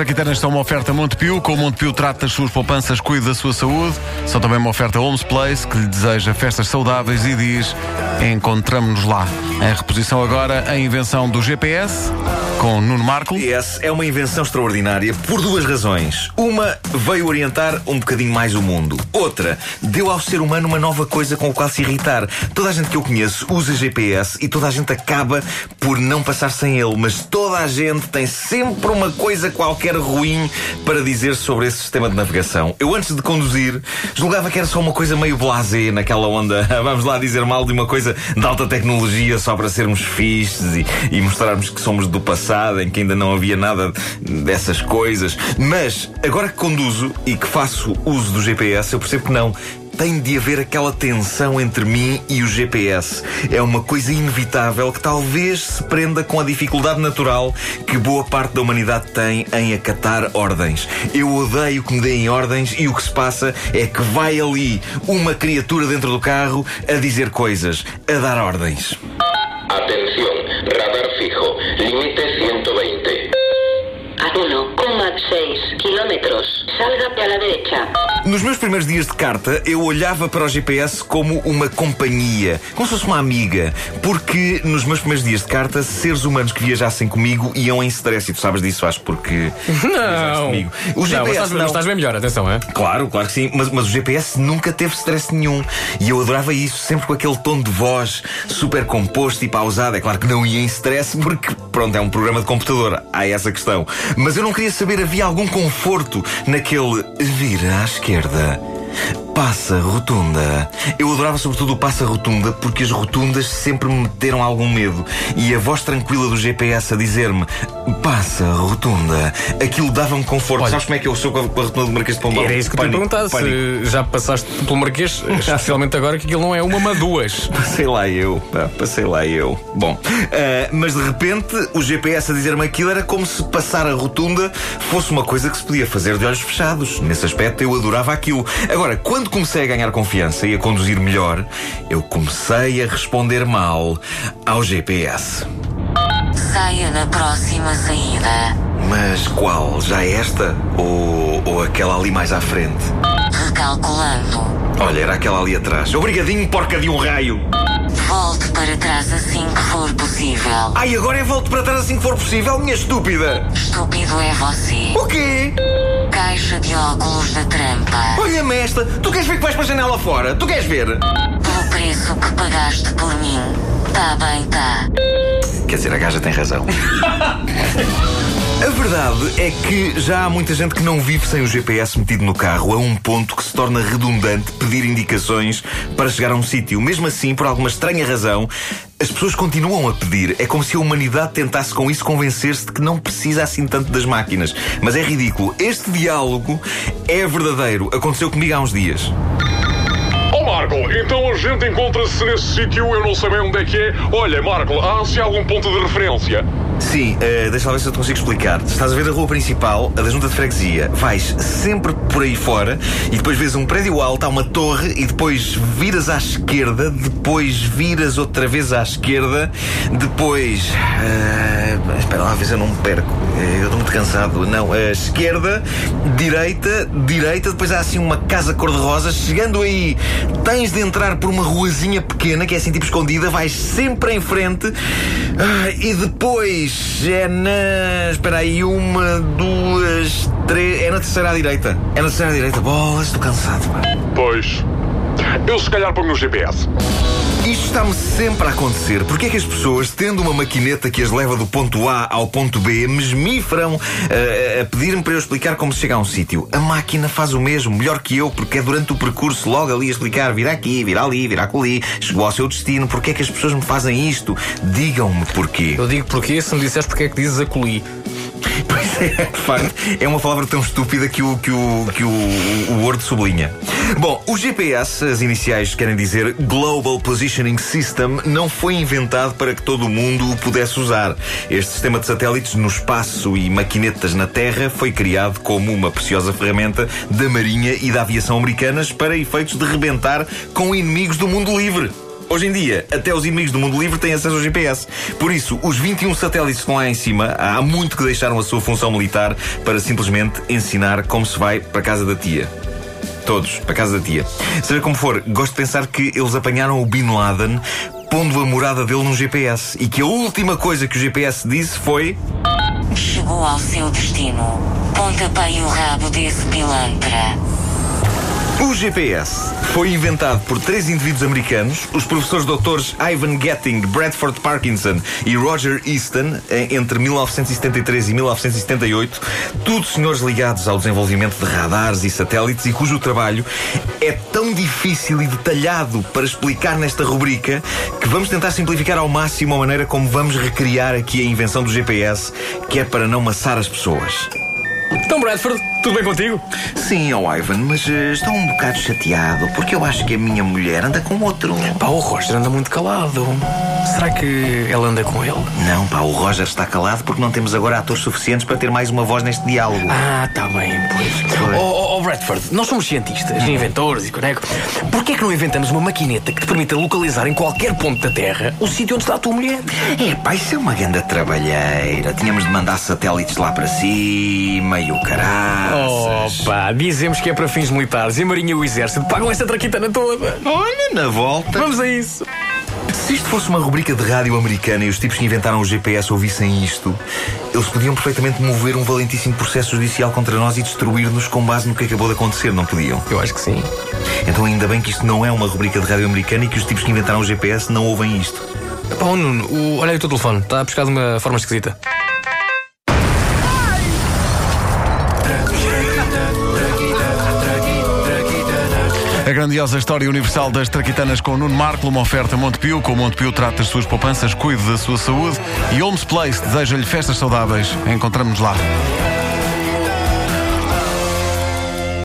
traquitanas são uma oferta Montepio. Com o Montepio trata das suas poupanças, cuida da sua saúde. São também uma oferta Homes Place, que lhe deseja festas saudáveis e diz: encontramos-nos lá. Em reposição agora, a invenção do GPS, com Nuno Marco. GPS é uma invenção extraordinária por duas razões. Uma, veio orientar um bocadinho mais o mundo. Outra, deu ao ser humano uma nova coisa com a qual se irritar. Toda a gente que eu conheço usa GPS e toda a gente acaba por não passar sem ele, mas toda a gente tem sempre uma coisa qualquer ruim para dizer sobre esse sistema de navegação. Eu, antes de conduzir, julgava que era só uma coisa meio blasé, naquela onda, vamos lá dizer mal de uma coisa de alta tecnologia só para sermos fixes e, e mostrarmos que somos do passado, em que ainda não havia nada dessas coisas. Mas, agora que conduzo e que faço uso do GPS, eu percebo que não tem de haver aquela tensão entre mim e o GPS. É uma coisa inevitável que talvez se prenda com a dificuldade natural que boa parte da humanidade tem em acatar ordens. Eu odeio que me deem ordens e o que se passa é que vai ali uma criatura dentro do carro a dizer coisas, a dar ordens. Atención, radar fijo, límite 120. A 1,6 kilómetros. Salga a la derecha. Nos meus primeiros dias de carta, eu olhava para o GPS como uma companhia, como se fosse uma amiga, porque nos meus primeiros dias de carta, seres humanos que viajassem comigo iam em stress, e tu sabes disso, acho, porque Não. comigo. O Não, GPS mas estás, não. mas estás bem melhor, atenção, é? Claro, claro que sim, mas, mas o GPS nunca teve stress nenhum. E eu adorava isso, sempre com aquele tom de voz super composto e pausado. É claro que não ia em stress, porque, pronto, é um programa de computador. Há essa questão. Mas eu não queria saber, havia algum conforto naquele vira à esquerda. Passa rotunda. Eu adorava sobretudo o passa rotunda porque as rotundas sempre me meteram algum medo. E a voz tranquila do GPS a dizer-me passa rotunda. Aquilo dava-me conforto. Olha, Sabes como é que eu sou com a com a rotunda do Marquês de Pombal? Era isso que eu te Pânico, pânico. Já passaste pelo Marquês, especialmente agora que aquilo não é uma, mas duas. Passei lá eu, pá, passei lá eu. Bom, ah, mas de repente o GPS a dizer-me aquilo era como se passar a rotunda fosse uma coisa que se podia fazer de olhos fechados. Nesse aspecto eu adorava aquilo. Agora, quando comecei a ganhar confiança e a conduzir melhor, eu comecei a responder mal ao GPS. Saia na próxima saída. Mas qual? Já esta? Ou, ou aquela ali mais à frente? Recalculando. Olha, era aquela ali atrás. Obrigadinho, porca de um raio! Volte para trás assim que for possível. Ai, agora eu volto para trás assim que for possível, minha estúpida! Estúpido é você. O quê? Caixa de óculos da trampa. Olha-me esta! Tu queres ver que vais para a janela fora? Tu queres ver? Pelo preço que pagaste por mim. Tá bem, tá. Quer dizer, a gaja tem razão. A verdade é que já há muita gente que não vive sem o GPS metido no carro, a um ponto que se torna redundante pedir indicações para chegar a um sítio. Mesmo assim, por alguma estranha razão, as pessoas continuam a pedir. É como se a humanidade tentasse com isso convencer-se de que não precisa assim tanto das máquinas. Mas é ridículo. Este diálogo é verdadeiro. Aconteceu comigo há uns dias. Marco, então a gente encontra-se nesse sítio, eu não sei bem onde é que é. Olha, Marco, há-se algum ponto de referência? Sim, eh, deixa lá ver se eu te consigo explicar. Estás a ver a rua principal, a da junta de freguesia. Vais sempre por aí fora e depois vês um prédio alto, há uma torre e depois viras à esquerda, depois viras outra vez à esquerda, depois. eh, espera lá, se eu não me perco. Eh, eu estou muito cansado. Não, a esquerda, direita, direita, depois há assim uma casa cor-de-rosa. Chegando aí, tens de entrar por uma ruazinha pequena, que é assim tipo escondida, vais sempre em frente ah, e depois é na. Espera aí, uma, duas, três. É na terceira à direita. É na terceira à direita. Bolas, estou cansado. Pois. Eu se calhar ponho no GPS. Está-me sempre a acontecer. Porquê é que as pessoas, tendo uma maquineta que as leva do ponto A ao ponto B, mesmifram ah, a pedir-me para eu explicar como se chega a um sítio? A máquina faz o mesmo, melhor que eu, porque é durante o percurso logo ali a explicar: vira aqui, vira ali, vira acolhi, chegou ao seu destino. Porquê é que as pessoas me fazem isto? Digam-me porquê. Eu digo porquê, se me disseres porque é que dizes acolhi. Pois é, de facto, é uma palavra tão estúpida que o, que o, que o, o Word sublinha. Bom, o GPS, as iniciais querem dizer Global Positioning System, não foi inventado para que todo o mundo o pudesse usar. Este sistema de satélites no espaço e maquinetas na Terra foi criado como uma preciosa ferramenta da Marinha e da aviação americanas para efeitos de rebentar com inimigos do mundo livre. Hoje em dia, até os inimigos do mundo livre têm acesso ao GPS. Por isso, os 21 satélites que estão lá em cima, há muito que deixaram a sua função militar para simplesmente ensinar como se vai para a casa da tia. Todos, para casa da tia. Seja como for, gosto de pensar que eles apanharam o Bin Laden pondo a morada dele num GPS e que a última coisa que o GPS disse foi. Chegou ao seu destino. Pontapei o rabo desse pilantra. O GPS foi inventado por três indivíduos americanos, os professores doutores Ivan Getting, Bradford Parkinson e Roger Easton, em- entre 1973 e 1978, todos senhores ligados ao desenvolvimento de radares e satélites e cujo trabalho é tão difícil e detalhado para explicar nesta rubrica que vamos tentar simplificar ao máximo a maneira como vamos recriar aqui a invenção do GPS, que é para não maçar as pessoas. Então, Bradford, tudo bem contigo? Sim, ó Ivan, mas eh, estou um bocado chateado porque eu acho que a minha mulher anda com outro. Pá, o Roger anda muito calado. Será que ela anda com ele? Não, pá, o Roger está calado porque não temos agora atores suficientes para ter mais uma voz neste diálogo. Ah, tá bem, pois. Pois. Oh, oh, oh, Bradford, nós somos cientistas, inventores e coneco. Porquê é que não inventamos uma maquineta que te permita localizar em qualquer ponto da Terra o sítio onde está a tua mulher? É, pá, isso é uma grande trabalheira. Tínhamos de mandar satélites lá para cima e o caraças. Opa, dizemos que é para fins militares e a Marinha e o Exército pagam essa traquitana toda. Olha, na volta. Vamos a isso. Se isto fosse uma rubrica de rádio americana e os tipos que inventaram o GPS ouvissem isto, eles podiam perfeitamente mover um valentíssimo processo judicial contra nós e destruir-nos com base no que acabou de acontecer, não podiam? Eu acho que sim. Então ainda bem que isto não é uma rubrica de rádio americana e que os tipos que inventaram o GPS não ouvem isto. Pá, oh, Nuno, o- olha aí o teu telefone, está a pescar de uma forma esquisita. A grandiosa história universal das traquitanas com Nuno Marco, uma oferta Montepio. Com Montepio trata das suas poupanças, cuide da sua saúde. E Holmes Place deseja-lhe festas saudáveis. Encontramos-nos lá.